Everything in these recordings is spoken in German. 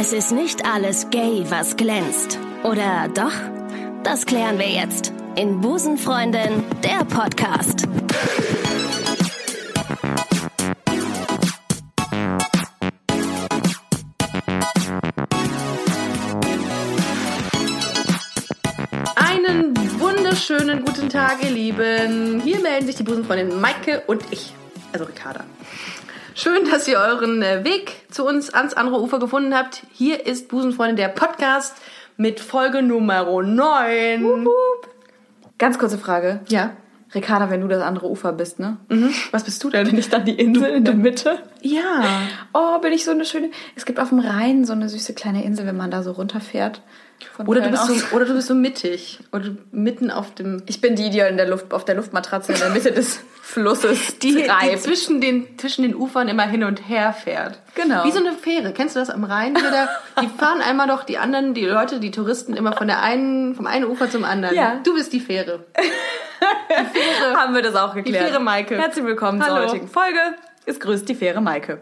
Es ist nicht alles gay, was glänzt. Oder doch? Das klären wir jetzt in Busenfreundin, der Podcast. Einen wunderschönen guten Tag, ihr Lieben. Hier melden sich die Busenfreundin Maike und ich, also Ricarda. Schön, dass ihr euren äh, Weg zu uns ans andere Ufer gefunden habt. Hier ist Busenfreundin der Podcast mit Folge Nummer 9. Ganz kurze Frage. Ja. Ricarda, wenn du das andere Ufer bist, ne? Was bist du denn? Bin ich dann die Insel in der Mitte? Ja. Oh, bin ich so eine schöne. Es gibt auf dem Rhein so eine süße kleine Insel, wenn man da so runterfährt. Oder du, bist so, oder du bist so mittig. Oder mitten auf dem... Ich bin die, die in der Luft, auf der Luftmatratze in der Mitte des Flusses Die, die zwischen, den, zwischen den Ufern immer hin und her fährt. Genau. Wie so eine Fähre. Kennst du das am Rhein? Wieder? Die fahren einmal doch die anderen, die Leute, die Touristen immer von der einen, vom einen Ufer zum anderen. Ja. Du bist die Fähre. Haben wir das auch geklärt. Fähre Maike. Herzlich willkommen Hallo. zur heutigen Folge. Es grüßt die faire Maike.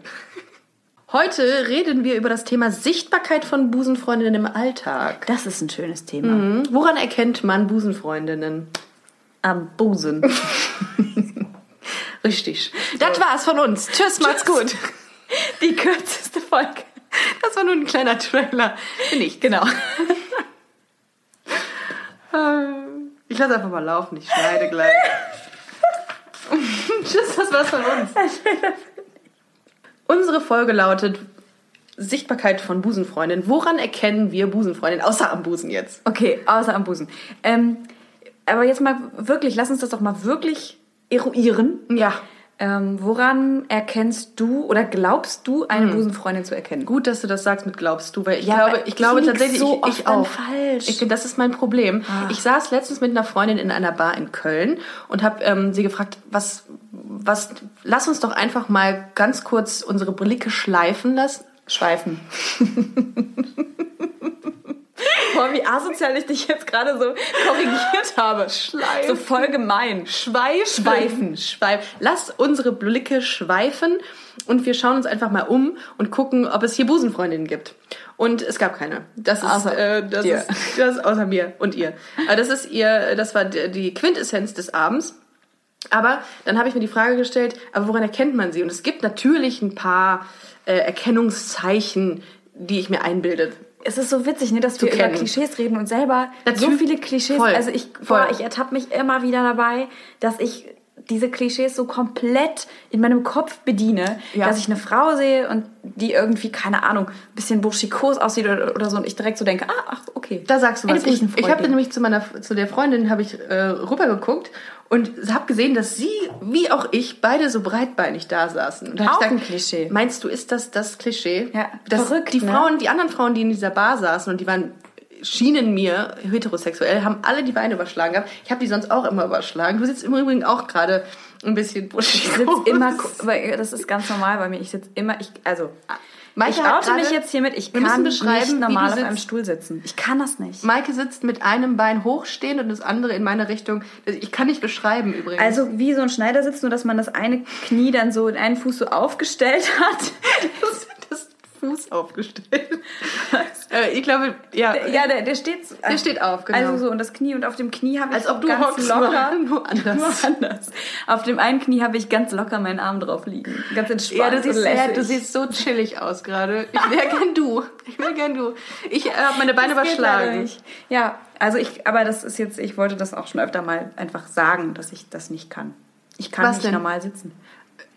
Heute reden wir über das Thema Sichtbarkeit von Busenfreundinnen im Alltag. Das ist ein schönes Thema. Mhm. Woran erkennt man Busenfreundinnen? Am Busen. Richtig. Das war's von uns. Tschüss, macht's gut. Die kürzeste Folge. Das war nur ein kleiner Trailer. Bin ich. Genau. Ich lasse einfach mal laufen, ich schneide gleich. Tschüss, das war's von uns. Unsere Folge lautet Sichtbarkeit von Busenfreundin. Woran erkennen wir Busenfreundin? Außer am Busen jetzt. Okay, außer am Busen. Ähm, aber jetzt mal wirklich, lass uns das doch mal wirklich eruieren. Ja. Ähm, woran erkennst du oder glaubst du, eine Busenfreundin zu erkennen? Gut, dass du das sagst mit glaubst du, weil ich Ja, glaube, ich glaube tatsächlich, so ich, ich auch. falsch. Ah. Ich, das ist mein Problem. Ich saß letztens mit einer Freundin in einer Bar in Köln und habe ähm, sie gefragt, was, was, lass uns doch einfach mal ganz kurz unsere Blicke schleifen lassen. Schweifen. Boah, wie asozial ich dich jetzt gerade so korrigiert habe. Schleifen. So voll gemein. Schweifen. Schweifen. Schweifen. Lass unsere Blicke schweifen und wir schauen uns einfach mal um und gucken, ob es hier Busenfreundinnen gibt. Und es gab keine. Das ist, Außer äh, das dir. ist, das außer mir und ihr. Aber das ist ihr, das war die die Quintessenz des Abends. Aber dann habe ich mir die Frage gestellt, aber woran erkennt man sie? Und es gibt natürlich ein paar äh, Erkennungszeichen, die ich mir einbilde. Es ist so witzig, ne, dass wir über kennen. Klischees reden und selber Dazu- so viele Klischees. Voll. Also ich, boah, ich ertappe mich immer wieder dabei, dass ich diese Klischees so komplett in meinem Kopf bediene, Ja. dass ich eine Frau sehe und die irgendwie, keine Ahnung, ein bisschen burschikos aussieht oder, oder so und ich direkt so denke, ah, ach, okay. Da sagst du was. Ich, ich habe nämlich zu meiner zu der Freundin habe ich äh, rübergeguckt und habe gesehen, dass sie wie auch ich beide so breitbeinig da saßen. Und da Auch ich ein Klischee. Meinst du, ist das das Klischee? Ja, dass verrückt, die ne? Frauen, die anderen Frauen, die in dieser Bar saßen und die waren schienen mir heterosexuell, haben alle die Beine überschlagen gehabt. Ich habe die sonst auch immer überschlagen. Du sitzt im Übrigen auch gerade ein bisschen buschig. Ich sitze immer, das ist ganz normal bei mir. Ich sitze immer, ich, also, Maike ich oute mich jetzt hiermit, ich kann beschreiben, nicht wie normal auf einem. Stuhl sitzen. Ich kann das nicht. Maike sitzt mit einem Bein hochstehend und das andere in meine Richtung. Ich kann nicht beschreiben übrigens. Also wie so ein Schneidersitz, nur dass man das eine Knie dann so, einen Fuß so aufgestellt hat. das Fuß aufgestellt. äh, ich glaube, ja. Ja, der, der steht Der steht auf, genau. Also so und das Knie und auf dem Knie habe ich Als ob du ganz hockst, locker, nur- anders. Nur anders. Auf dem einen Knie habe ich ganz locker meinen Arm drauf liegen. Ganz entspannt. Ja, du siehst, ja, du siehst so chillig aus gerade. Ich wäre gern du. Ich wäre gern du. Ich äh, habe meine Beine Das überschlagen. Ja, also ich, aber das ist jetzt, ich wollte das auch schon öfter mal einfach sagen, dass ich das nicht kann. Ich kann Was nicht denn? normal sitzen.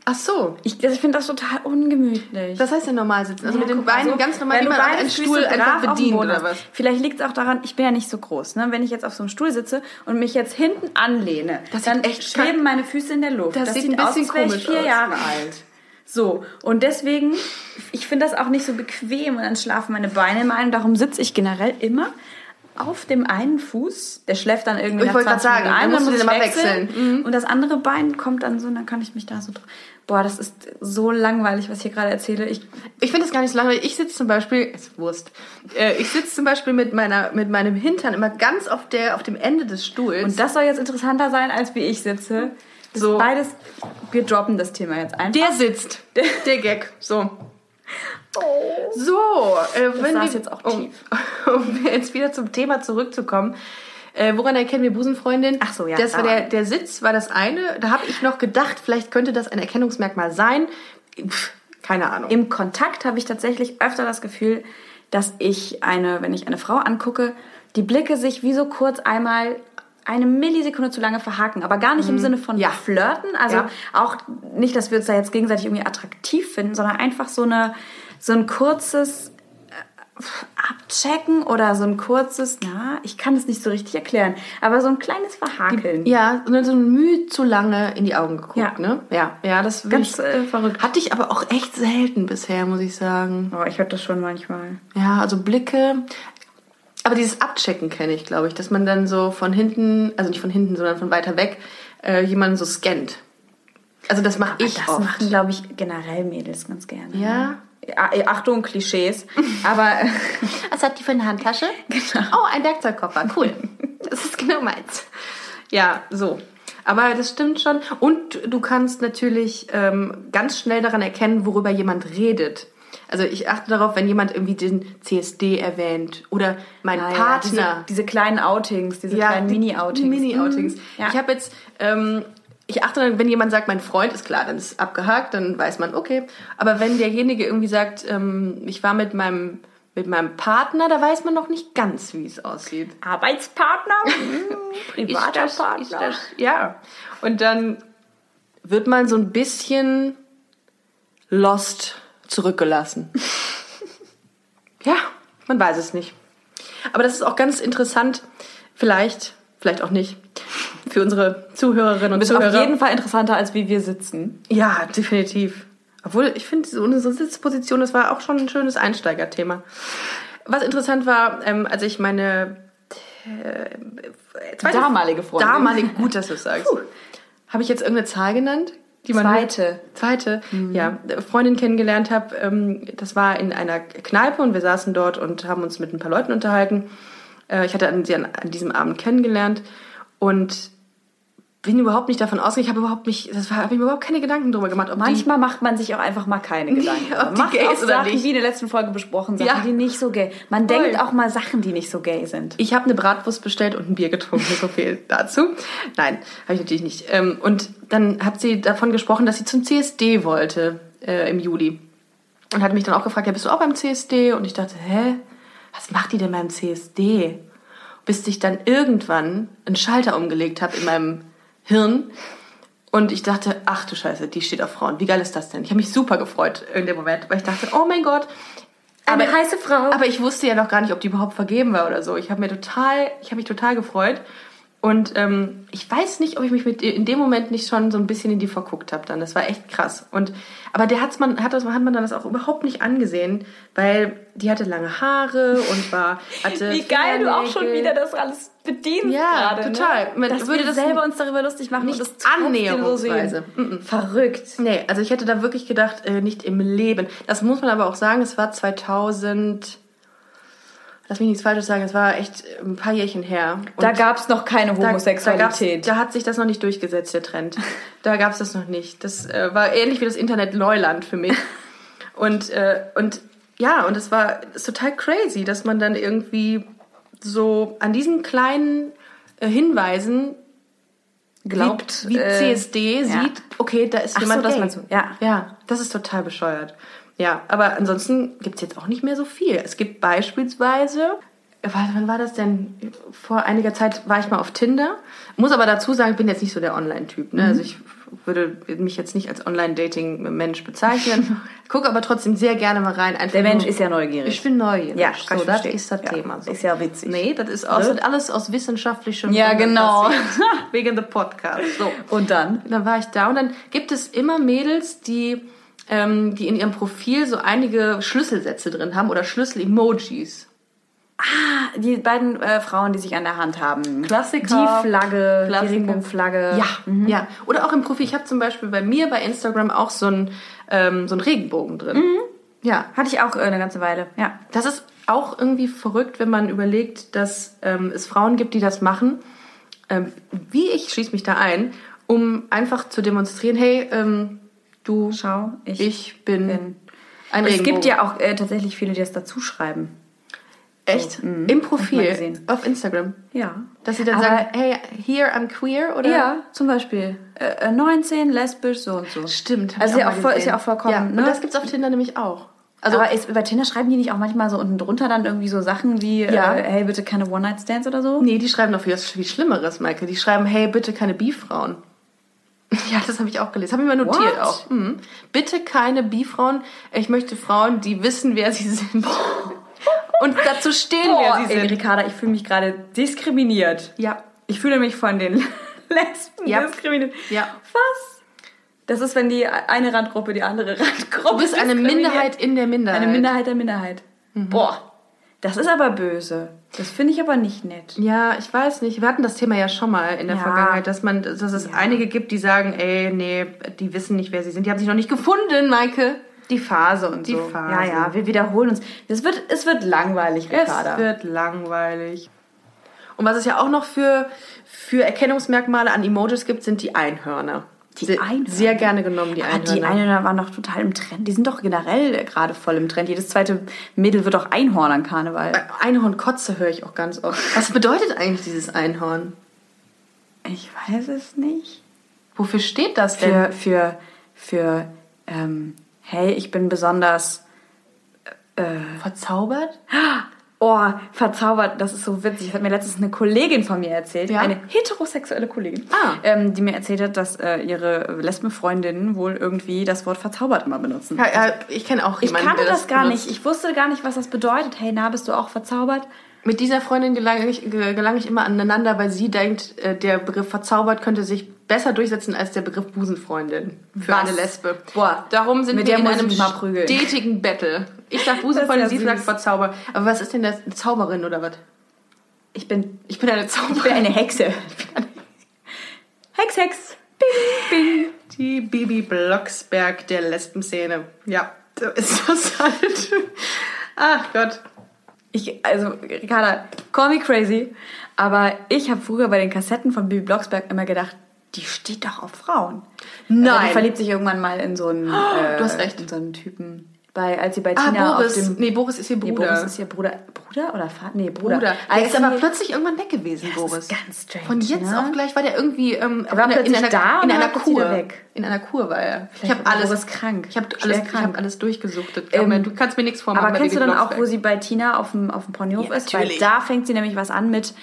Ach so. Ich, das- ich finde das total ungemütlich. Das heißt ja normal sitzen. Also Ja, mit den mal, Beinen so, ganz normal, wenn wie man einen Stuhl einfach bedient oder was. Vielleicht liegt es auch daran, ich bin ja nicht so groß. Ne? Wenn ich jetzt auf so einem Stuhl sitze und mich jetzt hinten anlehne, Das sieht dann echt schweben meine Füße in der Luft. Das sieht ein aus, bisschen als wäre ich komisch vier aus. Jahre alt. So, und deswegen, ich finde das auch nicht so bequem und dann schlafen meine Beine im einen. Darum sitze ich generell immer auf dem einen Fuß. Der schläft dann irgendwie Ich nach wollte grad 20 Minuten sagen, ein, dann muss ich wechseln. wechseln. Mhm. Und das andere Bein kommt dann so und dann kann ich mich da so... Boah, das ist so langweilig, was ich hier gerade erzähle. Ich Ich finde das gar nicht so langweilig. Ich sitze zum Beispiel, ist Wurst. Äh, ich sitze zum Beispiel mit meiner, mit meinem Hintern immer ganz auf der, auf dem Ende des Stuhls. Und das soll jetzt interessanter sein, als wie ich sitze. Das So. beides, wir droppen das Thema jetzt einfach. der sitzt. Der, der Gag. So. So, äh, wenn wir, jetzt auch um, um jetzt wieder zum Thema zurückzukommen. Äh, woran erkennen wir Busenfreundin? Ach so, ja, Das war der, der Sitz, war das eine. Da habe ich noch gedacht, vielleicht könnte das ein Erkennungsmerkmal sein. Pff, keine Ahnung. Im Kontakt habe ich tatsächlich öfter das Gefühl, dass ich eine, wenn ich eine Frau angucke, die Blicke sich wie so kurz einmal eine Millisekunde zu lange verhaken, aber gar nicht im Sinne von Mhm. Ja. flirten, also Ja. auch nicht, dass wir uns da jetzt gegenseitig irgendwie attraktiv finden, sondern einfach so eine so ein kurzes äh, Abchecken oder so ein kurzes, na, ich kann es nicht so richtig erklären, aber so ein kleines Verhakeln. Ja, und dann so ein Mühe zu lange in die Augen geguckt, Ja. ne? Ja, ja, das Ganz ich, äh, verrückt. hatte ich aber auch echt selten bisher, muss ich sagen. Oh, ich hört das schon manchmal. Ja, also Blicke. Aber dieses Abchecken kenne ich, glaube ich, dass man dann so von hinten, also nicht von hinten, sondern von weiter weg, äh, jemanden so scannt. Also das mache ich das oft. machen, glaube ich, generell Mädels ganz gerne. Ja? ne? Ja, äh, Achtung, Klischees. Aber Was hat die für eine Handtasche? Genau. Oh, ein Werkzeugkoffer. Cool. das ist genau meins. Ja, so. Aber das stimmt schon. Und du kannst natürlich ähm, ganz schnell daran erkennen, worüber jemand redet. Also ich achte darauf, wenn jemand irgendwie den CSD erwähnt oder mein Ah, ja, Partner. diese, diese kleinen Outings, diese kleinen die- Mini-Outings. Mini-Outings. Mhm. Ja. Ich habe jetzt, ähm, ich achte dann, wenn jemand sagt, mein Freund ist klar, dann ist es abgehakt, dann weiß man, okay. Aber wenn derjenige irgendwie sagt, ähm, ich war mit meinem mit meinem Partner, da weiß man noch nicht ganz, wie es aussieht. Arbeitspartner, hm, privater Ist das- Partner. ist das- ja. Und dann wird man so ein bisschen lost zurückgelassen. ja, man weiß es nicht. Aber das ist auch ganz interessant, vielleicht, vielleicht auch nicht, für unsere Zuhörerinnen und Ist Zuhörer. auf jeden Fall interessanter, als wie wir sitzen. Ja, definitiv. Obwohl, ich finde, so unsere Sitzposition, das war auch schon ein schönes Einsteigerthema. Was interessant war, ähm, als ich meine äh, zweite- Damalige Freundin. Damalige, gut, dass du es sagst. Habe ich jetzt irgendeine Zahl genannt? Die man Zweite. Zweite, ja. Freundin kennengelernt habe, ähm, das war in einer Kneipe und wir saßen dort und haben uns mit ein paar Leuten unterhalten. Äh, ich hatte sie an, an diesem Abend kennengelernt und bin überhaupt nicht davon ausgegangen, ich habe überhaupt nicht, das habe ich mir überhaupt keine Gedanken drüber gemacht, ob die Manchmal macht man sich auch einfach mal keine Gedanken. ob die Macht gay auch ist oder Sachen, nicht. wie in der letzten Folge besprochen, Sachen, Ja. die nicht so gay. Man Voll. denkt auch mal Sachen, die nicht so gay sind. Ich habe eine Bratwurst bestellt und ein Bier getrunken, so viel dazu. Nein, habe ich natürlich nicht. Ähm, und dann hat sie davon gesprochen, dass sie zum CSD wollte äh, im Juli. Und hat mich dann auch gefragt, ja, bist du auch beim CSD? Und ich dachte, hä, was macht die denn beim CSD? Bis ich dann irgendwann einen Schalter umgelegt habe in meinem Hirn. Und ich dachte, ach du Scheiße, die steht auf Frauen. Wie geil ist das denn? Ich habe mich super gefreut in dem Moment, weil ich dachte, oh mein Gott. Eine heiße Frau. Aber ich wusste ja noch gar nicht, ob die überhaupt vergeben war oder so. Ich habe mir total, ich habe mich total gefreut. Und ähm, ich weiß nicht, ob ich mich mit in dem Moment nicht schon so ein bisschen in die verguckt habe dann. Das war echt krass. Und aber der hat's man hat das hat man dann das auch überhaupt nicht angesehen, weil die hatte lange Haare und war hatte Wie geil du auch schon wieder das alles bedienst Ja, gerade. total. Ne? Man Dass würde das selber uns darüber lustig machen nicht und das annäherungsweise. so sehen. Verrückt. Nee, also ich hätte da wirklich gedacht, äh, nicht im Leben. Das muss man aber auch sagen, es war 2000 Lass mich nichts Falsches sagen, es war echt ein paar Jährchen her. Und Da gab es noch keine da- Homosexualität. Da, gab's- da hat sich das noch nicht durchgesetzt, der Trend. Da gab es das noch nicht. Das äh, war ähnlich wie das Internet Neuland für mich. Und, äh, und ja, und es war total crazy, dass man dann irgendwie so an diesen kleinen äh, Hinweisen Glaubt, wie, wie äh, CSD ja. sieht, okay, da ist Ach jemand so, das gay. meinst du, ja. Ja, das ist total bescheuert. Ja, aber ansonsten gibt's jetzt auch nicht mehr so viel. Es gibt beispielsweise, wann war das denn? Vor einiger Zeit war ich mal auf Tinder. Muss aber dazu sagen, ich bin jetzt nicht so der Online-Typ. Ne? Also ich würde mich jetzt nicht als Online-Dating-Mensch bezeichnen. Gucke aber trotzdem sehr gerne mal rein. Einfach Der Mensch nur- ist ja neugierig. Ich bin neugierig. Ja, so, das verstehen. ist das Ja, Thema. So. ist ja witzig. Nee, das ist aus, Ne? alles aus wissenschaftlichem Ja, Grund genau. Wegen der Podcast. So. Und dann? Dann war ich da und dann gibt es immer Mädels, die, ähm, die in ihrem Profil so einige Schlüsselsätze drin haben oder Schlüssel-Emojis. Die beiden äh, Frauen, die sich an der Hand haben. Klassiker. Die Flagge, Klassiker. die Regenbogenflagge. Ja, ja. Oder auch im Profil. Ich habe zum Beispiel bei mir bei Instagram auch so einen ähm, so einen Regenbogen drin. Ja, Hatte ich auch äh, eine ganze Weile. Ja. das ist auch irgendwie verrückt, wenn man überlegt, dass ähm, es Frauen gibt, die das machen. Ähm, wie ich schließe mich da ein, um einfach zu demonstrieren, hey, ähm, du, Schau, ich, ich bin, bin Ein es Regenbogen. gibt ja auch äh, tatsächlich viele, die das dazu schreiben. Echt? Im Hab ich mal Profil auf Instagram. Ja. Dass sie dann Aber- sagen, hey, here I'm queer oder? Ja, zum Beispiel. Äh, äh, 19, lesbisch, so und so. Stimmt. Also ich ja auch voll- ist ja auch vollkommen, Ja, ne? Und das gibt's auf Tinder nämlich auch. Also, aber ist, bei Tinder schreiben die nicht auch manchmal so unten drunter dann irgendwie so Sachen wie, Ja. äh, hey, bitte keine One-Night-Stands oder so? Nee, die schreiben noch viel, viel Schlimmeres, Maike. Die schreiben, hey, bitte keine Bifrauen. Ja, das habe ich auch gelesen. Habe ich mal notiert What? auch. Mhm. Bitte keine Bifrauen. Ich möchte Frauen, die wissen, wer sie sind. Und dazu stehen, Boah, wer sie ey, sind. Ricarda, ich fühle mich gerade diskriminiert. Ja. Ich fühle mich von den Lesben Ja. diskriminiert. Ja. Was? Das ist, wenn die eine Randgruppe die andere Randgruppe Du bist eine. Minderheit in der Minderheit. Eine Minderheit der Minderheit. Boah, das ist aber böse. Das finde ich aber nicht nett. Ja, ich weiß nicht. Wir hatten das Thema ja schon mal in der Ja. Vergangenheit, dass man, dass es einige gibt, die sagen, ey, nee, die wissen nicht, wer sie sind. Die haben sich noch nicht gefunden, Maike. Die Phase und Die so. Phase. Ja, ja, wir wiederholen uns. Es wird, es wird langweilig, Ricarda. Es wird langweilig. Und was es ja auch noch für, für Erkennungsmerkmale an Emojis gibt, sind die Einhörner. Die sehr, Einhörner? Sehr gerne genommen, die Ah, Einhörner. die Einhörner waren doch total im Trend. Die sind doch generell äh, gerade voll im Trend. Jedes zweite Mädel wird doch Einhorn an Karneval. Einhornkotze höre ich auch ganz oft. Was bedeutet eigentlich dieses Einhorn? Ich weiß es nicht. Wofür steht das denn? Für, für, für, ähm, hey, ich bin besonders, Verzaubert? oh, verzaubert. Das ist so witzig. Das hat mir letztens eine Kollegin von mir erzählt. Ja? Eine heterosexuelle Kollegin. Ah. Ähm, die mir erzählt hat, dass äh, ihre Lesbenfreundinnen wohl irgendwie das Wort verzaubert immer benutzen. Ja, ja, ich kenne auch Ich jemanden, kannte der das gar benutzt. nicht. Ich wusste gar nicht, was das bedeutet. Hey, na, bist du auch verzaubert? Mit dieser Freundin gelange ich, ge- gelange ich immer aneinander, weil sie denkt, äh, der Begriff verzaubert könnte sich besser durchsetzen als der Begriff Busenfreundin für Was? eine Lesbe. Boah, Darum sind mit wir in einem stetigen Battle. Ich sag Busenfreundin, ja sie sagt süß. verzaubert. Aber was ist denn das? Eine Zauberin oder was? Ich bin, Ich bin eine ich bin Zauberin. eine Hexe. Hex, Hex. Bing, bing. Die Bibi Blocksberg der Lesbenszene. Ja, so ist das halt. Ach Gott. Ich, also, Ricarda, call me crazy, aber ich habe früher bei den Kassetten von Bibi Blocksberg immer gedacht, die steht doch auf Frauen. Nein. Aber die verliebt sich irgendwann mal in so einen, äh, du hast recht. in so einen Typen. Bei, als sie bei Ah, Tina Boris. auf dem... nee, Boris ist ihr Nee, Bruder. Boris ist ihr Bruder. Bruder oder Vater? Nee, Bruder. Bruder. Der ist aber plötzlich irgendwann weg gewesen, Ja, das Boris. ist ganz strange, Von jetzt ne? auf gleich war der irgendwie ähm, Er war in, in plötzlich einer, da in und einer Kur. weg. In einer Kur war er. Ich Vielleicht habe war alles Boris krank. Ich habe alles, ich krank. hab alles durchgesuchtet. Mir, du kannst mir nichts vormachen. Aber kennst du dann auch, wo sie bei Tina auf dem, auf dem Ponyhof Ja, ist? Weil natürlich. da fängt sie nämlich was an mit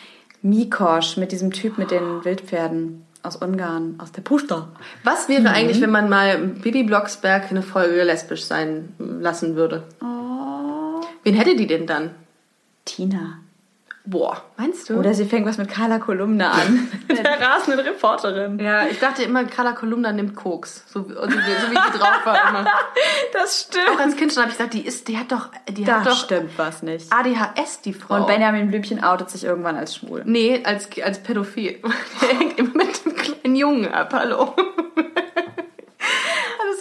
Mikosch, mit diesem Typ mit den Wildpferden aus Ungarn, aus der Pusta. Was Mhm. wäre eigentlich, wenn man mal Bibi Blocksberg eine Folge lesbisch sein lassen würde? Oh. Wen hätte die denn dann? Tina. Boah, meinst du? Oder sie fängt was mit Carla Kolumna an. der rasenden Reporterin. ja, ich dachte immer, Carla Kolumna nimmt Koks. So, wie- so, so wie die drauf war immer. Das Auch stimmt. als Kind schon habe ich gedacht, die ist, die hat doch, die Da hat doch stimmt was nicht. ADHS, die Frau. Und Benjamin Blümchen outet sich irgendwann als schwul. Nee, als, als Pädophil. Der hängt immer mit dem kleinen Jungen ab, hallo.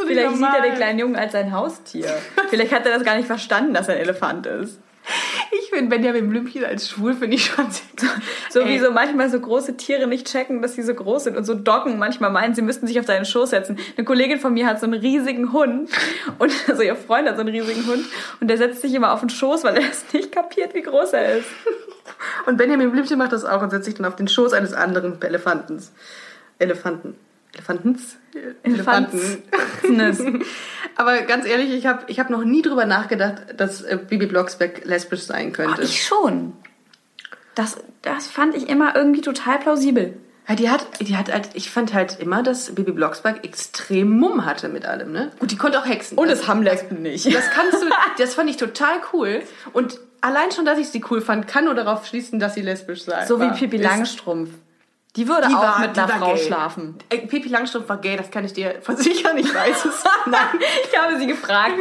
Vielleicht sieht normal. er den kleinen Jungen als sein Haustier. Vielleicht hat er das gar nicht verstanden, dass er ein Elefant ist. Ich finde Benjamin Blümchen als schwul, finde ich schon sehr So Ey. wie so manchmal so große Tiere nicht checken, dass sie so groß sind und so Doggen manchmal meinen, sie müssten sich auf seinen Schoß setzen. Eine Kollegin von mir hat so einen riesigen Hund und also ihr Freund hat so einen riesigen Hund und der setzt sich immer auf den Schoß, weil er es nicht kapiert, wie groß er ist. Und Benjamin Blümchen macht das auch und setzt sich dann auf den Schoß eines anderen Elefantens. Elefanten. Elefantens? Elefanten. Aber ganz ehrlich, ich habe ich hab noch nie drüber nachgedacht, dass äh, Bibi Blocksberg lesbisch sein könnte. Ich schon. Das, das fand ich immer irgendwie total plausibel. Ja, die hat, die hat halt, ich fand halt immer, dass Bibi Blocksberg extrem Mumm hatte mit allem, ne? Gut, die konnte auch hexen. das, haben Lesben nicht. das kannst du, das fand ich total cool. Und allein schon, dass ich sie cool fand, kann nur darauf schließen, dass sie lesbisch sei. So wie war. Pipi Ist- Langstrumpf. Die würde Die auch war- mit einer Frau gay. schlafen. Äh, Pipi Langstrumpf war gay, das kann ich dir versichern, ich weiß es. Nein. Ich habe sie gefragt.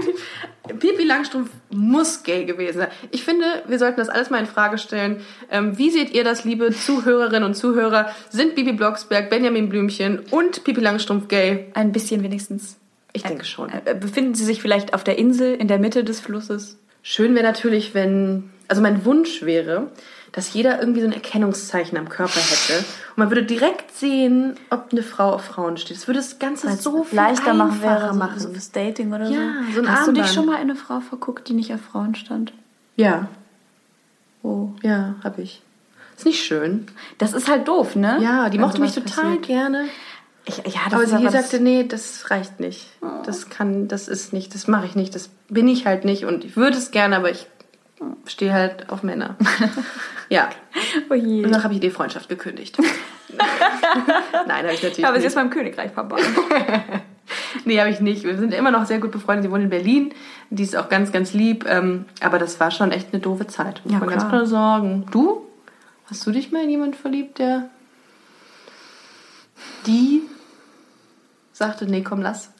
Pipi Langstrumpf muss gay gewesen sein. Ich finde, wir sollten das alles mal in Frage stellen. Ähm, wie seht ihr das, liebe Zuhörerinnen und Zuhörer? Sind Bibi Blocksberg, Benjamin Blümchen und Pipi Langstrumpf gay? Ein bisschen wenigstens. Ich denke schon. Äh, Befinden sie sich vielleicht auf der Insel in der Mitte des Flusses? Schön wäre natürlich, wenn also mein Wunsch wäre, dass jeder irgendwie so ein Erkennungszeichen am Körper hätte. Und man würde direkt sehen, ob eine Frau auf Frauen steht. Das würde das Ganze so viel leichter machen wäre, einfacher so, machen. so fürs Dating oder Ja, so. so Hast du dich schon mal in eine Frau verguckt, die nicht auf Frauen stand? Ja, Oh. ja, habe ich. Ist nicht schön. Das ist halt doof, ne? Ja, die Wenn mochte mich total passiert. gerne. Ich, ja, das Aber sie aber sagte, nee, das reicht nicht. Das kann, das ist nicht, das mache ich nicht, das bin ich halt nicht und ich würde es gerne, aber ich stehe halt auf Männer. ja. oh je. Und dann habe ich die Freundschaft gekündigt. Nein, habe ich natürlich Aber sie nicht. ist beim Königreich verbannt. Nee, habe ich nicht. Wir sind immer noch sehr gut befreundet. Sie wohnt in Berlin. Die ist auch ganz, ganz lieb. Ähm, aber das war schon echt eine doofe Zeit. Muss Ja, man ganz klar. sagen. Du? Hast du dich mal in jemanden verliebt, der die sagte, nee, komm, lass.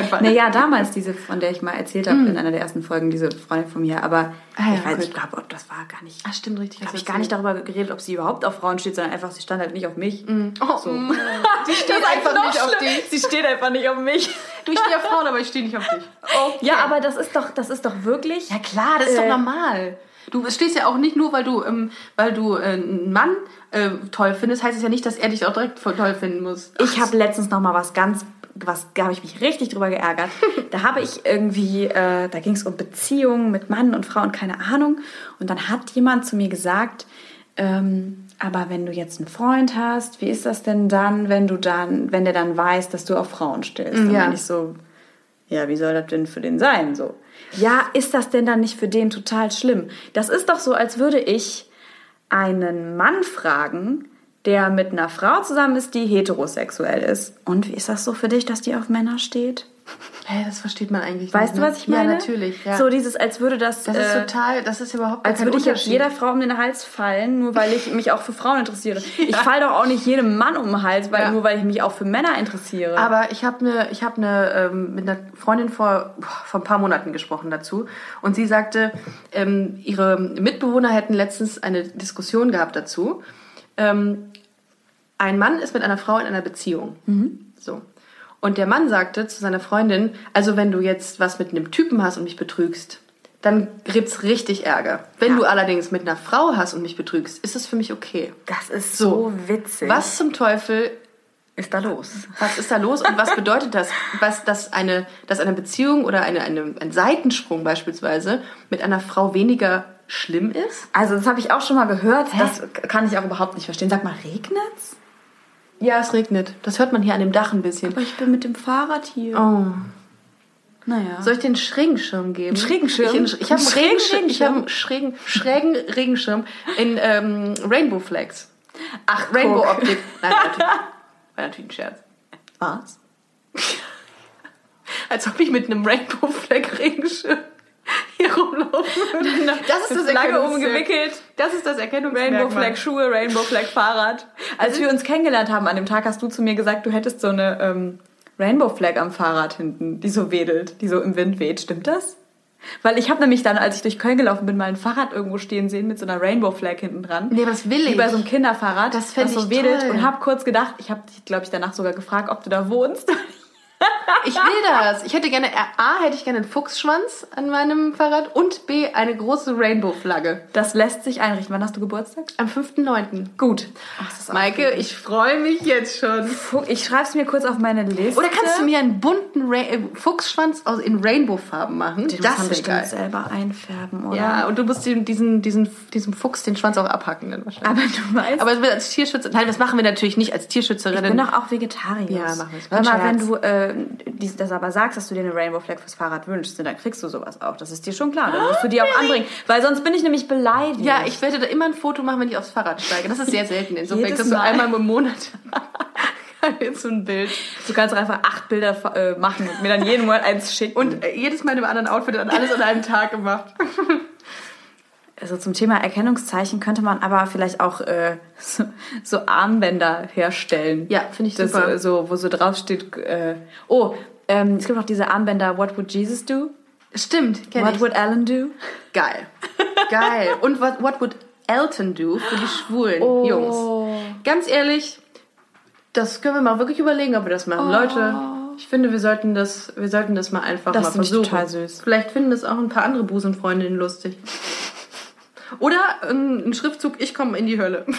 Keinen Fall. naja, damals diese, von der ich mal erzählt habe in einer der ersten Folgen, diese Freundin von mir. Aber Ah ja, ich weiß, gut. ich glaube, das war gar nicht. Ah, stimmt, richtig. habe ich gar nicht darüber geredet, ob sie überhaupt auf Frauen steht, sondern einfach, sie stand halt nicht auf mich. Oh, so. Die steht einfach nicht auf dich. Sie steht einfach nicht auf mich. Du, ich stehe auf Frauen, aber ich stehe nicht auf dich. Ja, aber das ist doch, das ist doch wirklich. Ja klar, das ist doch Äh, normal. Du stehst ja auch nicht nur, weil du, ähm, weil du äh, einen Mann äh, toll findest, heißt es ja nicht, dass er dich auch direkt toll finden muss. Ich habe letztens noch mal was ganz, was, da habe ich mich richtig drüber geärgert. da habe ich irgendwie, äh, da ging es um Beziehungen mit Mann und Frau und keine Ahnung. Und dann hat jemand zu mir gesagt, ähm, aber wenn du jetzt einen Freund hast, wie ist das denn dann, wenn du dann, wenn der dann weiß, dass du auf Frauen stehst? Dann Ja. meine ich so, ja, wie soll das denn für den sein? So. Ja, ist das denn dann nicht für den total schlimm? Das ist doch so, als würde ich einen Mann fragen, der mit einer Frau zusammen ist, die heterosexuell ist. Und wie ist das so für dich, dass die auf Männer steht? Hä, das versteht man eigentlich Weißt nicht. du, ne? was ich meine? Ja, natürlich. Ja. So dieses, als würde das, das ist äh, total, das ist überhaupt als würde ich jetzt jeder Frau um den Hals fallen, nur weil ich mich auch für Frauen interessiere. Ich falle doch auch nicht jedem Mann um den Hals, weil, Ja. nur weil ich mich auch für Männer interessiere. Aber ich habe ich habe eine ähm, mit einer Freundin vor vor ein paar Monaten gesprochen dazu und sie sagte, ähm, ihre Mitbewohner hätten letztens eine Diskussion gehabt dazu. Ähm, ein Mann ist mit einer Frau in einer Beziehung, so und der Mann sagte zu seiner Freundin, also wenn du jetzt was mit einem Typen hast und mich betrügst, dann gibt's richtig Ärger. Wenn du allerdings mit einer Frau hast und mich betrügst, ist es für mich okay. das ist So. so, witzig. Was zum Teufel ist da los? was ist da los und was bedeutet das? Was, dass eine, dass eine Beziehung oder eine, eine, ein Seitensprung beispielsweise mit einer Frau weniger schlimm ist? Also das habe ich auch schon mal gehört. Das kann ich auch überhaupt nicht verstehen. Sag mal, regnet's? Ja, es regnet. Das hört man hier an dem Dach ein bisschen. Aber ich bin mit dem Fahrrad hier. Oh. Naja. Soll ich einen schrägen Schirm geben? Einen schrägen Schirm? Ich, ich habe einen, schrägen ich hab einen schrägen, schrägen Regenschirm in ähm, Rainbow Flags. Ach, Rainbow guck. Optik. Nein, natürlich, war natürlich ein Scherz. Was? Als ob ich mit einem Rainbow Flag Regenschirm hier rumlaufen. Das ist das Flagge umgewickelt. Das ist das Erkennungsmerkmal. Rainbow Flag Schuhe, Rainbow Flag Fahrrad. Als wir uns kennengelernt haben an dem Tag, hast du zu mir gesagt, du hättest so eine ähm, Rainbow Flag am Fahrrad hinten, die so wedelt, die so im Wind weht. Stimmt das? Weil ich habe nämlich dann, als ich durch Köln gelaufen bin, mal ein Fahrrad irgendwo stehen sehen mit so einer Rainbow Flag hinten dran. Nee, das will Wie ich. bei so einem Kinderfahrrad, Das was so ich wedelt toll. und habe kurz gedacht, ich habe dich, glaube ich, danach sogar gefragt, ob du da wohnst. Ich will das. Ich hätte gerne, A, hätte ich gerne einen Fuchsschwanz an meinem Fahrrad und B, eine große Rainbow-Flagge. Das lässt sich einrichten. Wann hast du Geburtstag? Am 5.9. Gut. Ach, das ist Maike, ich freue mich jetzt schon. Ich schreibe es mir kurz auf meine Liste. Oder kannst du mir einen bunten Ra äh, Fuchsschwanz in Rainbow-Farben machen? Den muss das man wäre bestimmt geil. selber einfärben, oder? Ja, und du musst den, diesen, diesen, diesem Fuchs den Schwanz auch abhacken dann wahrscheinlich. Aber du weißt, Aber als Tierschützer, nein, das machen wir natürlich nicht als Tierschützerin. ich bin doch auch Vegetarier. Ja, machen wir es. Wenn du äh, dies, das aber sagst, dass du dir eine Rainbow Flag fürs Fahrrad wünschst, dann kriegst du sowas auch. Das ist dir schon klar. Dann musst du die auch anbringen. Weil sonst bin ich nämlich beleidigt. Ja, ich werde da immer ein Foto machen, wenn ich aufs Fahrrad steige. Das ist sehr selten. Insofern kriegst du Mal. einmal im Monat jetzt so ein Bild. Du kannst auch einfach acht Bilder äh, machen und mir dann jeden Monat eins schicken. Und äh, jedes Mal in einem anderen Outfit und alles an einem Tag gemacht. also zum Thema Erkennungszeichen könnte man aber vielleicht auch äh, so, so Armbänder herstellen. Ja, finde ich das super. äh, so, wo so draufsteht. Äh, oh, ähm, es gibt auch diese Armbänder. What would Jesus do? Stimmt, kenn What ich. would Alan do? Geil. Geil. Und what, what would Elton do für die schwulen Oh. Jungs? Ganz ehrlich, das können wir mal wirklich überlegen, ob wir das machen. Leute, Ich finde, wir sollten das, wir sollten das mal einfach Das mal finde ich versuchen. total süß. Vielleicht finden das auch ein paar andere Busenfreundinnen lustig. Oder ein, ein Schriftzug, ich komme in die Hölle.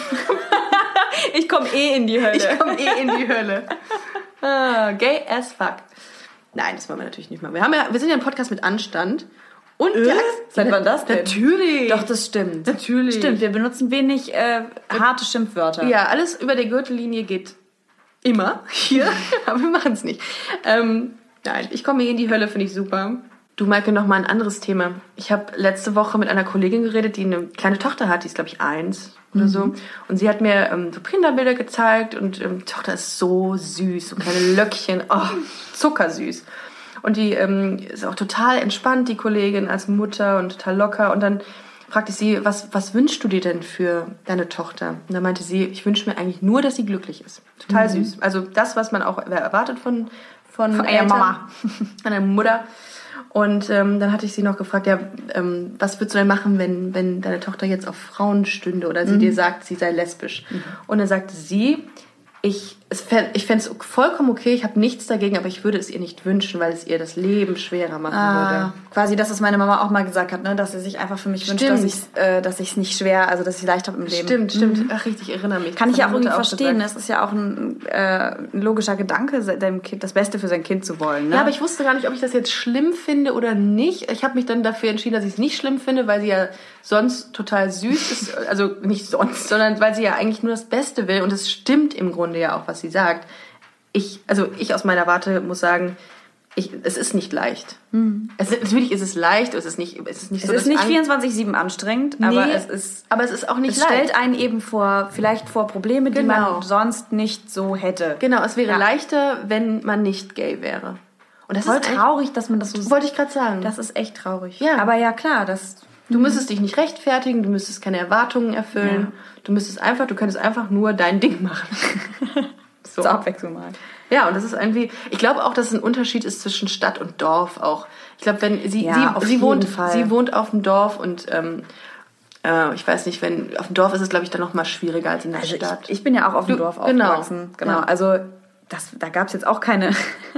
Ich komme eh in die Hölle. Ich komme eh in die Hölle. Ah, gay as fuck. Nein, das wollen wir natürlich nicht machen. Wir, haben ja, wir sind ja ein Podcast mit Anstand. Und Ax- Seit wann das denn? Natürlich. Doch, das stimmt. Natürlich. Stimmt, wir benutzen wenig äh, harte Schimpfwörter. Ja, alles über der Gürtellinie geht immer hier, aber wir machen es nicht. Ähm, nein, ich komme eh in die Hölle, finde ich super. Du, Maike, noch mal ein anderes Thema. Ich habe letzte Woche mit einer Kollegin geredet, die eine kleine Tochter hat, die ist, glaube ich, eins oder so. Und sie hat mir ähm, so Kinderbilder gezeigt und ähm, die Tochter ist so süß, so kleine Löckchen, oh, zuckersüß. Und die ähm, ist auch total entspannt, die Kollegin als Mutter und total locker. Und dann fragte ich sie, was, was wünschst du dir denn für deine Tochter? Und dann meinte sie, ich wünsche mir eigentlich nur, dass sie glücklich ist. Total süß. Also das, was man auch erwartet von, von, Von einer Eltern, Mama. Einer Mutter. Und ähm, dann hatte ich sie noch gefragt, ja, ähm, was würdest du denn machen, wenn, wenn deine Tochter jetzt auf Frauen stünde oder sie dir sagt, sie sei lesbisch? Und dann sagte sie, ich, fänd, ich fände es vollkommen okay, ich habe nichts dagegen, aber ich würde es ihr nicht wünschen, weil es ihr das Leben schwerer machen Ah, würde. quasi das, was meine Mama auch mal gesagt hat, ne? dass sie sich einfach für mich wünscht, dass Stimmt. ich äh, dass ich es nicht schwer, also dass ich leicht habe im Leben. Stimmt, stimmt. Ach, richtig, ich erinnere mich. Kann ich ja auch irgendwie verstehen. gesagt. Es ist ja auch ein, äh, ein logischer Gedanke, seinem Kind das Beste für sein Kind zu wollen. Ne? Ja, aber ich wusste gar nicht, ob ich das jetzt schlimm finde oder nicht. Ich habe mich dann dafür entschieden, dass ich es nicht schlimm finde, weil sie ja sonst total süß ist. Also nicht sonst, sondern weil sie ja eigentlich nur das Beste will. Und es stimmt im Grunde ja auch, was sie sagt. Ich, also ich aus meiner Warte muss sagen, ich, es ist nicht leicht. Es, natürlich ist es leicht, es ist nicht, es ist nicht es so, ist dass nicht Angst- 24-7 anstrengend, Nee, aber es ist. aber es ist auch nicht Es leicht. stellt einen eben vor, vielleicht vor Probleme, die Genau. man sonst nicht so hätte. Genau, es wäre Ja. leichter, wenn man nicht gay wäre. Und das Voll ist traurig, dass man das so Wollte ich gerade sagen. Das ist echt traurig. Ja. Aber ja, klar, das. Du müsstest dich nicht rechtfertigen, du müsstest keine Erwartungen erfüllen. Du müsstest einfach, du könntest einfach nur dein Ding machen. so. Zur Abwechslung mal. Ja, und das ist irgendwie, ich glaube auch, dass es ein Unterschied ist zwischen Stadt und Dorf auch. Ich glaube, wenn sie, Ja, sie, sie wohnt, Fall. sie wohnt auf dem Dorf und ähm, äh, ich weiß nicht, wenn auf dem Dorf ist es, glaube ich, dann noch mal schwieriger als in der Also Stadt. ich, ich bin ja auch auf dem Du- Dorf genau. aufgewachsen. Genau. Ja. Also das, da gab es jetzt auch keine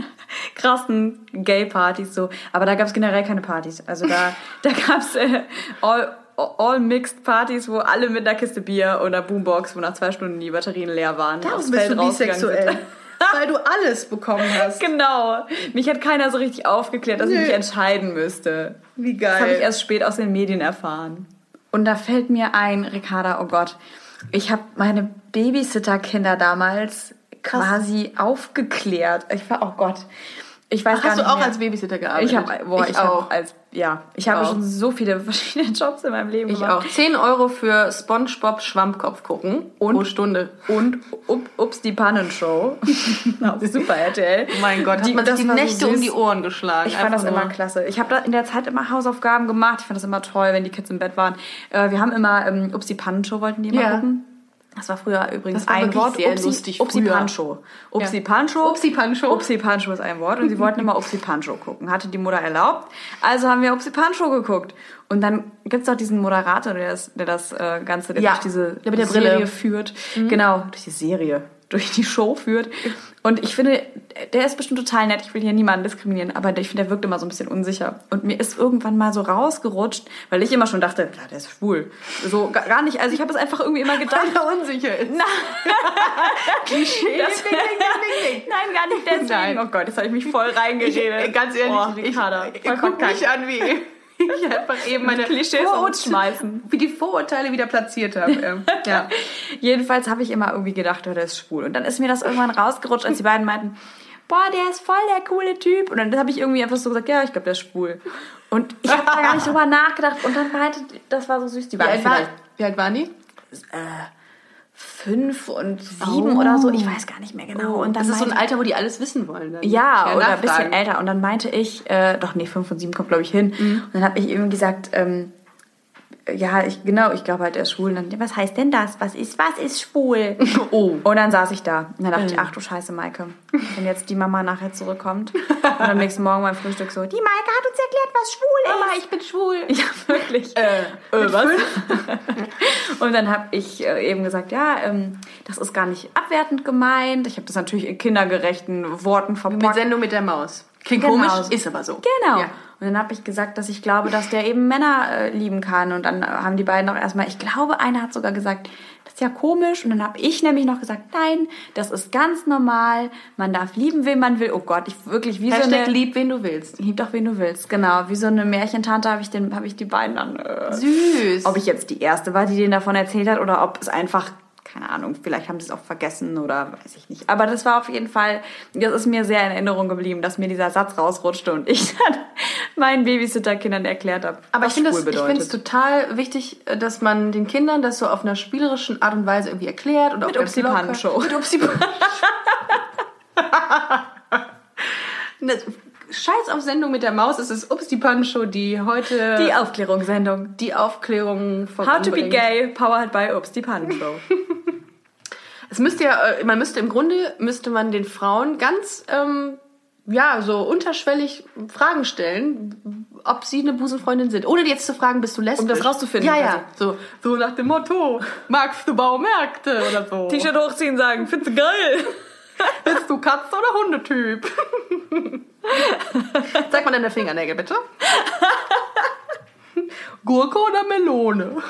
krassen Gay-Partys so, aber da gab es generell keine Partys. Also da, da gab es äh, all, all mixed Partys, wo alle mit einer Kiste Bier und einer Boombox, wo nach zwei Stunden die Batterien leer waren, aufs Feld rausgegangen sind. weil du alles bekommen hast. Genau. Mich hat keiner so richtig aufgeklärt, dass ich Nö. mich entscheiden müsste. Wie Das habe ich geil. erst spät aus den Medien erfahren. Und da fällt mir ein, Ricarda, oh Gott, ich habe meine Babysitter-Kinder damals quasi aufgeklärt. Ich war, oh Gott, ich weiß Ach, gar hast du nicht auch mehr. als Babysitter gearbeitet? ich habe, boah, ich, auch. Hab als, ja, ich habe auch. schon so viele verschiedene Jobs in meinem Leben ich gemacht. auch. 10 Euro für Spongebob Schwammkopf gucken Und- pro Stunde. Und up, Ups, die Pannenshow auf Super RTL. Oh mein Gott, hat Die- das die war so Nächte um die Ohren geschlagen. Ich fand das immer klasse. Ich habe da in der Zeit immer Hausaufgaben gemacht. Ich fand das immer toll, wenn die Kids im Bett waren. Äh, wir haben immer ähm, Upsi Pannenshow wollten die immer Ja. gucken. Das war früher übrigens war ein Wort. sehr Upsi, lustig Upsi früher. Pancho. Upsi Ja. Pancho. Upsi Pancho. Upsi Pancho ist ein Wort und sie wollten immer Upsi Pancho gucken. Hatte die Mutter erlaubt. Also haben wir Upsi Pancho geguckt. Und dann gibt's doch diesen Moderator, der das, der das äh, Ganze der Ja, durch diese der Serie Brille. führt. Genau, durch die Serie, durch die Show führt. Und ich finde, der ist bestimmt total nett. Ich will hier niemanden diskriminieren, aber ich finde, der wirkt immer so ein bisschen unsicher. Und mir ist irgendwann mal so rausgerutscht, weil ich immer schon dachte, klar, der ist schwul. So gar nicht. Also ich habe es einfach irgendwie immer gedacht. Weil er unsicher ist. Klischee. Das, Nein, gar nicht deswegen. Nein. Oh Gott, jetzt habe ich mich voll reingeredet. Ich, ganz ehrlich, oh, ich, ich, voll ich guck mich an, wie ich einfach eben meine Klischees umschmeißen. Wie die Vorurteile wieder platziert habe. Ähm, ja. Jedenfalls habe ich immer irgendwie gedacht, oh, der ist schwul. Und dann ist mir das irgendwann rausgerutscht, als die beiden meinten, boah, der ist voll der coole Typ. Und dann habe ich irgendwie einfach so gesagt, ja, ich glaube, der ist schwul. Und ich habe da gar nicht drüber nachgedacht. Und dann meinte, das war so süß, die Wie, waren alt war, vielleicht wie alt waren die? Fünf und sieben Oh. oder so. Ich weiß gar nicht mehr genau. Und dann das ist so ein Alter, wo die alles wissen wollen. Dann. Ja, oder ein bisschen älter. Und dann meinte ich, äh, doch nee, fünf und sieben kommt glaube ich hin. Mhm. Und dann habe ich eben gesagt, ähm, ja, ich, genau, ich glaube halt, er ist schwul. Und dann, was heißt denn das? Was ist, was ist schwul? Oh. Und dann saß ich da. Und dann dachte ich, ach du Scheiße, Maike. Wenn jetzt die Mama nachher zurückkommt und am nächsten Morgen beim Frühstück so, die Maike hat uns erklärt, was schwul ist. Mama, ich bin schwul. Ja, wirklich. Äh, äh, was? Und dann habe ich äh, eben gesagt, ja, ähm, das ist gar nicht abwertend gemeint. Ich habe das natürlich in kindergerechten Worten Mit verpackt. Sendung mit der Maus. Klingt Genau. komisch, ist aber so. Genau. Ja. Und dann habe ich gesagt, dass ich glaube, dass der eben Männer äh, lieben kann. Und dann äh, haben die beiden auch erstmal, ich glaube, einer hat sogar gesagt, das ist ja komisch. Und dann habe ich nämlich noch gesagt, nein, das ist ganz normal. Man darf lieben, wen man will. Oh Gott, ich wirklich wie so Hashtag eine... lieb, wen du willst. Lieb doch, wen du willst. Genau, wie so eine Märchentante habe ich, den- hab ich die beiden dann... Äh, Süß. ob ich jetzt die Erste war, die denen davon erzählt hat oder ob es einfach, keine Ahnung, vielleicht haben sie es auch vergessen oder weiß ich nicht. Aber das war auf jeden Fall, das ist mir sehr in Erinnerung geblieben, dass mir dieser Satz rausrutschte und ich dann meinen Babysitterkindern erklärt habe, Aber ich was finde es schwul ich finde es bedeutet. total wichtig, dass man den Kindern das so auf einer spielerischen Art und Weise irgendwie erklärt. Oder Mit auch Upsi locker. Pan-Show. Mit Upsi Pan Scheiß auf Sendung mit der Maus, es ist Upsi Pan Show, die heute Die Aufklärungssendung. die Aufklärung How to be gay, powered by Ups, die Pannenshow. Es müsste ja, äh, man müsste im Grunde, müsste man den Frauen ganz, ähm, ja, so unterschwellig Fragen stellen, ob sie eine Busenfreundin sind. Ohne jetzt zu fragen, bist du lesbisch? Um das rauszufinden, Ja, ja. quasi. So, so nach dem Motto, magst du Baumärkte oder so? T-Shirt hochziehen, sagen, findest du geil? Bist du Katze- oder Hundetyp? Sag mal deine Fingernägel, bitte. Gurke oder Melone?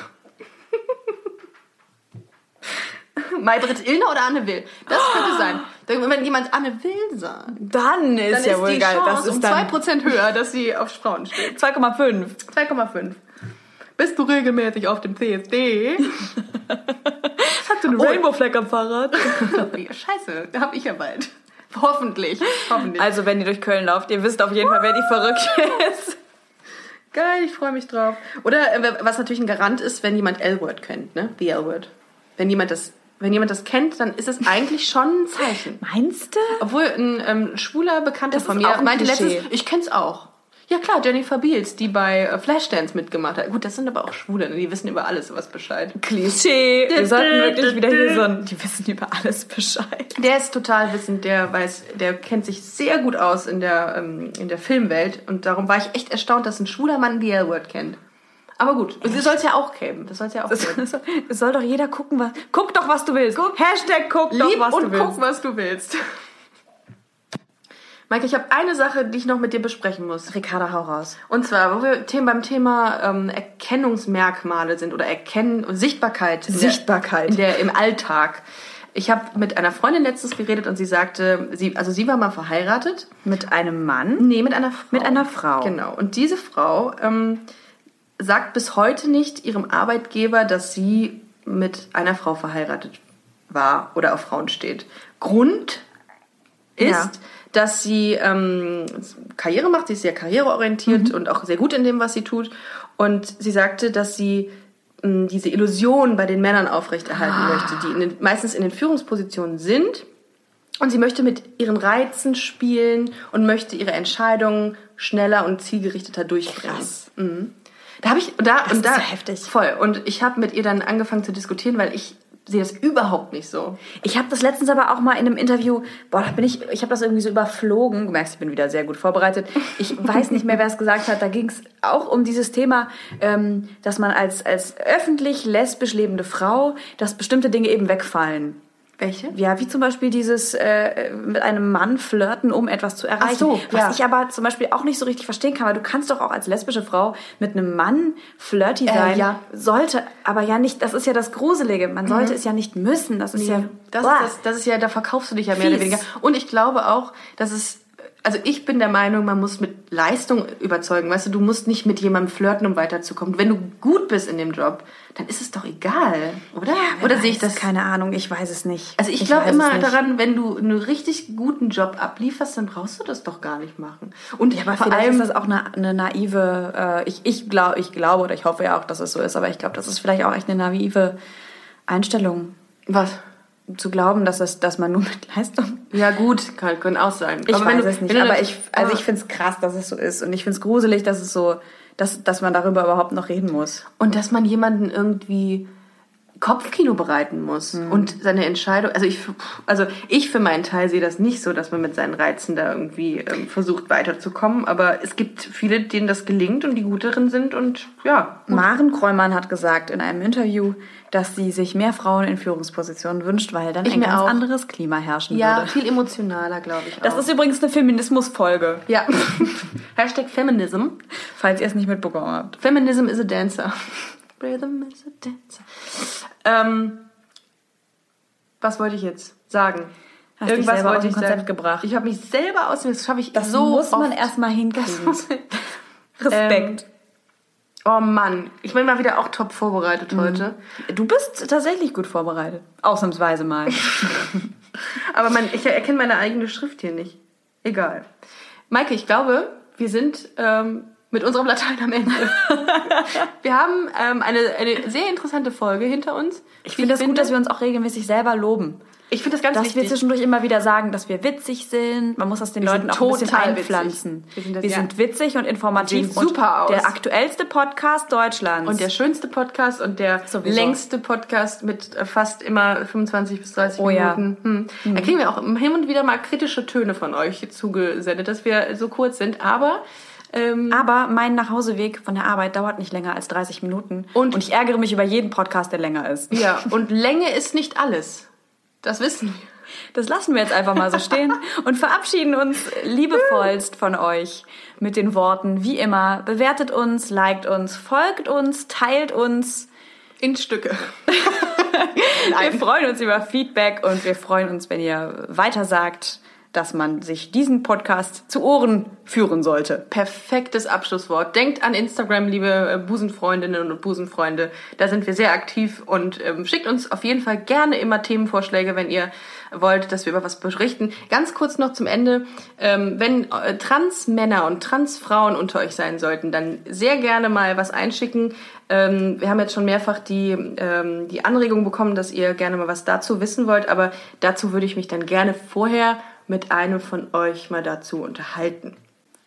Maybrit Illner oder Anne Will? Das könnte sein. Wenn jemand Anne Will sagt, Dann ist dann ja ist wohl die geil. Chance Das ist um dann 2% höher, dass sie auf Frauen steht. 2,5. 2,5. Bist du regelmäßig auf dem CSD? Einen Oh. Rainbow Flag am Fahrrad? Scheiße, hab ich ja bald. Hoffentlich. Hoffentlich. Also, wenn ihr durch Köln lauft, ihr wisst auf jeden Fall, wer die Verrückte ist. Geil, ich freue mich drauf. Oder äh, was natürlich ein Garant ist, wenn jemand L-Word kennt, ne? The L-Word. Wenn jemand das, wenn jemand das kennt, dann ist es eigentlich schon ein Zeichen. Meinst du? Obwohl ein ähm, schwuler Bekannter Das von ist mir meinte letztens, ich kenn's auch. Ja klar, Jennifer Beals, die bei äh, Flashdance mitgemacht hat. Gut, das sind aber auch Schwule, ne? die wissen über alles was Bescheid. Klischee. Wir sollten wirklich wieder hier so ein. Die wissen über alles Bescheid. Der ist total wissend, der weiß, der kennt sich sehr gut aus in der, ähm, in der Filmwelt und darum war ich echt erstaunt, dass ein schwuler Mann the L-Word kennt. Aber gut, es soll es ja auch geben. Das soll es ja auch geben. Es soll doch jeder gucken, was. Guck doch, was du willst. Hashtag guck doch, was und du willst. guck, was du willst. Maike, ich habe eine Sache, die ich noch mit dir besprechen muss. Ricarda, hau raus. Und zwar, wo wir beim Thema ähm, Erkennungsmerkmale sind oder Erkennen und Sichtbarkeit. in der- Sichtbarkeit. In der, Im Alltag. Ich habe mit einer Freundin letztens geredet und sie sagte, sie, also sie war mal verheiratet. Mit einem Mann? Nee, mit einer Frau. Mit einer Frau. Genau. Und diese Frau ähm, sagt bis heute nicht ihrem Arbeitgeber, dass sie mit einer Frau verheiratet war oder auf Frauen steht. Grund ist, Ja. Dass sie ähm, Karriere macht, sie ist sehr karriereorientiert Mhm. und auch sehr gut in dem, was sie tut. Und sie sagte, dass sie mh, diese Illusion bei den Männern aufrechterhalten Ah. möchte, die in den, meistens in den Führungspositionen sind. Und sie möchte mit ihren Reizen spielen und möchte ihre Entscheidungen schneller und zielgerichteter durchbringen. Krass. Mhm. Da habe ich da und ist da ja heftig. voll und ich habe mit ihr dann angefangen zu diskutieren, weil ich sehe das überhaupt nicht so. Ich habe das letztens aber auch mal in einem Interview, boah, da bin ich, ich habe das irgendwie so überflogen. Du merkst, ich bin wieder sehr gut vorbereitet. Ich weiß nicht mehr, wer es gesagt hat. Da ging es auch um dieses Thema, ähm, dass man als, als öffentlich lesbisch lebende Frau, dass bestimmte Dinge eben wegfallen. Welche? Ja, wie zum Beispiel dieses äh, mit einem Mann flirten, um etwas zu erreichen. so, Was ja. ich aber zum Beispiel auch nicht so richtig verstehen kann, weil du kannst doch auch als lesbische Frau mit einem Mann flirty Äh, sein. ja. Sollte, aber ja nicht, das ist ja das Gruselige. Man sollte es ja nicht müssen. Das ist ja. Das, Boah. ist, das, das ist ja, da verkaufst du dich ja mehr Fies. oder weniger. Und ich glaube auch, dass es, also ich bin der Meinung, man muss mit Leistung überzeugen. Weißt du, du musst nicht mit jemandem flirten, um weiterzukommen. Wenn du gut bist in dem Job, dann ist es doch egal, oder? Wer oder sehe ich das? Keine Ahnung, ich weiß es nicht. Also ich, glaube weiß immer daran, wenn du einen richtig guten Job ablieferst, dann brauchst du das doch gar nicht machen. Und Ja, aber vor allem, ist das auch eine, eine naive, äh, ich, ich, glaub, ich glaube oder ich hoffe ja auch, dass es so ist, aber ich glaube, das ist vielleicht auch echt eine naive Einstellung, was? Zu glauben, dass, es, dass man nur mit Leistung Ja gut, kann, können auch sein. Ich Aber weiß du- es nicht, du aber das- ich, also ich finde es krass, dass es so ist und ich finde es gruselig, dass es so, dass, dass man darüber überhaupt noch reden muss. Und dass man jemanden irgendwie Kopfkino bereiten muss Hm. und seine Entscheidung. Also ich, also ich für meinen Teil sehe das nicht so, dass man mit seinen Reizen da irgendwie ähm, versucht weiterzukommen. Aber es gibt viele, denen das gelingt und die gut darin sind und ja. Maren Kräumann hat gesagt in einem Interview, dass sie sich mehr Frauen in Führungspositionen wünscht, weil dann Ich ein ganz auch. anderes Klima herrschen Ja, würde. viel emotionaler, glaube ich. Das auch. ist übrigens eine Feminismus-Folge, ja. Hashtag Feminism. falls ihr es nicht mitbekommen habt. Feminism is a dancer. Rhythm is a dancer. Ähm, was wollte ich jetzt sagen? Hast selber aus dem Konzept gebracht. Ich habe mich selber aus dem. Das schaffe ich Das so muss man oft. erstmal hinkriegen. Respekt. Oh Mann, ich bin mal wieder auch top vorbereitet heute. du bist tatsächlich gut vorbereitet. Ausnahmsweise mal. Aber mein, ich erkenne meine eigene Schrift hier nicht. Egal. Maike, ich glaube, wir sind ähm, mit unserem Latein am Ende. wir haben ähm, eine, eine sehr interessante Folge hinter uns. Ich finde das gut, dass wir uns auch regelmäßig selber loben. Ich finde das ganz Dass wir wichtig. zwischendurch immer wieder sagen, dass wir witzig sind. Man muss das den Wir Leuten auch ein bisschen total einpflanzen. witzig. Wir sind das- wir ja. sind witzig und informativ. Wir sehen super aus. Der aktuellste Podcast Deutschlands. Und der schönste Podcast und der Sowieso. längste Podcast mit äh, fast immer 25 bis 30 Oh ja. Minuten. Hm. Da kriegen wir auch hin und wieder mal kritische Töne von euch zugesendet, dass wir so kurz sind. Aber ähm, Aber mein Nachhauseweg von der Arbeit dauert nicht länger als 30 Minuten. Und- und ich ärgere mich über jeden Podcast, der länger ist. ja, und Länge ist nicht alles. Das wissen wir. Das lassen wir jetzt einfach mal so stehen und verabschieden uns liebevollst von euch mit den Worten, wie immer, bewertet uns, liked uns, folgt uns, teilt uns. In Stücke. Wir freuen uns über Feedback und wir freuen uns, wenn ihr weiter sagt, dass man sich diesen Podcast zu Ohren führen sollte. Perfektes Abschlusswort. Denkt an Instagram, liebe äh, Busenfreundinnen und Busenfreunde. Da sind wir sehr aktiv und ähm, schickt uns auf jeden Fall gerne immer Themenvorschläge, wenn ihr wollt, dass wir über was berichten. Ganz kurz noch zum Ende. Ähm, wenn äh, Transmänner und Transfrauen unter euch sein sollten, dann sehr gerne mal was einschicken. Ähm, wir haben jetzt schon mehrfach die, ähm, die Anregung bekommen, dass ihr gerne mal was dazu wissen wollt, aber dazu würde ich mich dann gerne vorher mit einem von euch mal dazu unterhalten.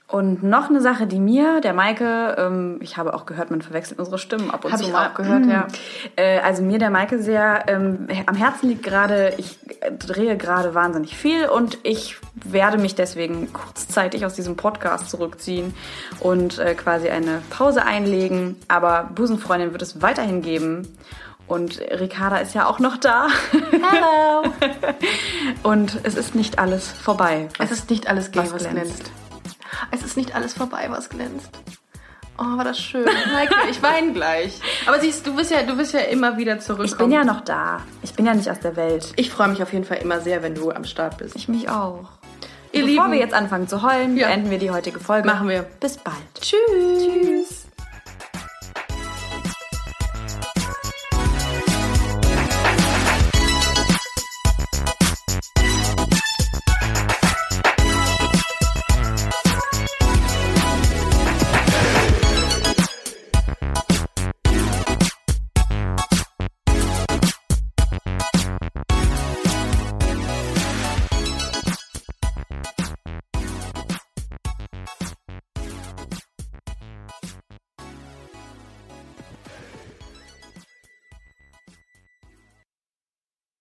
Und noch eine Sache, die mir, der Maike, ähm, ich habe auch gehört, man verwechselt unsere Stimmen ab und Hab zu ich mal. auch gehört, ja. Äh, also mir, der Maike, sehr ähm, am Herzen liegt gerade, ich äh, drehe gerade wahnsinnig viel und ich werde mich deswegen kurzzeitig aus diesem Podcast zurückziehen und äh, quasi eine Pause einlegen. Aber Busenfreundin wird es weiterhin geben. Und Ricarda ist ja auch noch da. Hello! Und es ist nicht alles vorbei. Es ist nicht alles gay, Was was, glänzt. glänzt. Es ist nicht alles vorbei, was glänzt. Oh, war das schön. Heike, ich weine gleich. Aber siehst du, bist ja, du bist ja immer wieder zurückkommen. Ich bin ja noch da. Ich bin ja nicht aus der Welt. Ich freue mich auf jeden Fall immer sehr, wenn du am Start bist. Ich mich auch. Ihr Bevor Lieben. wir jetzt anfangen zu heulen, Ja. beenden wir die heutige Folge. Machen wir. Bis bald. Tschüss. Tschüss.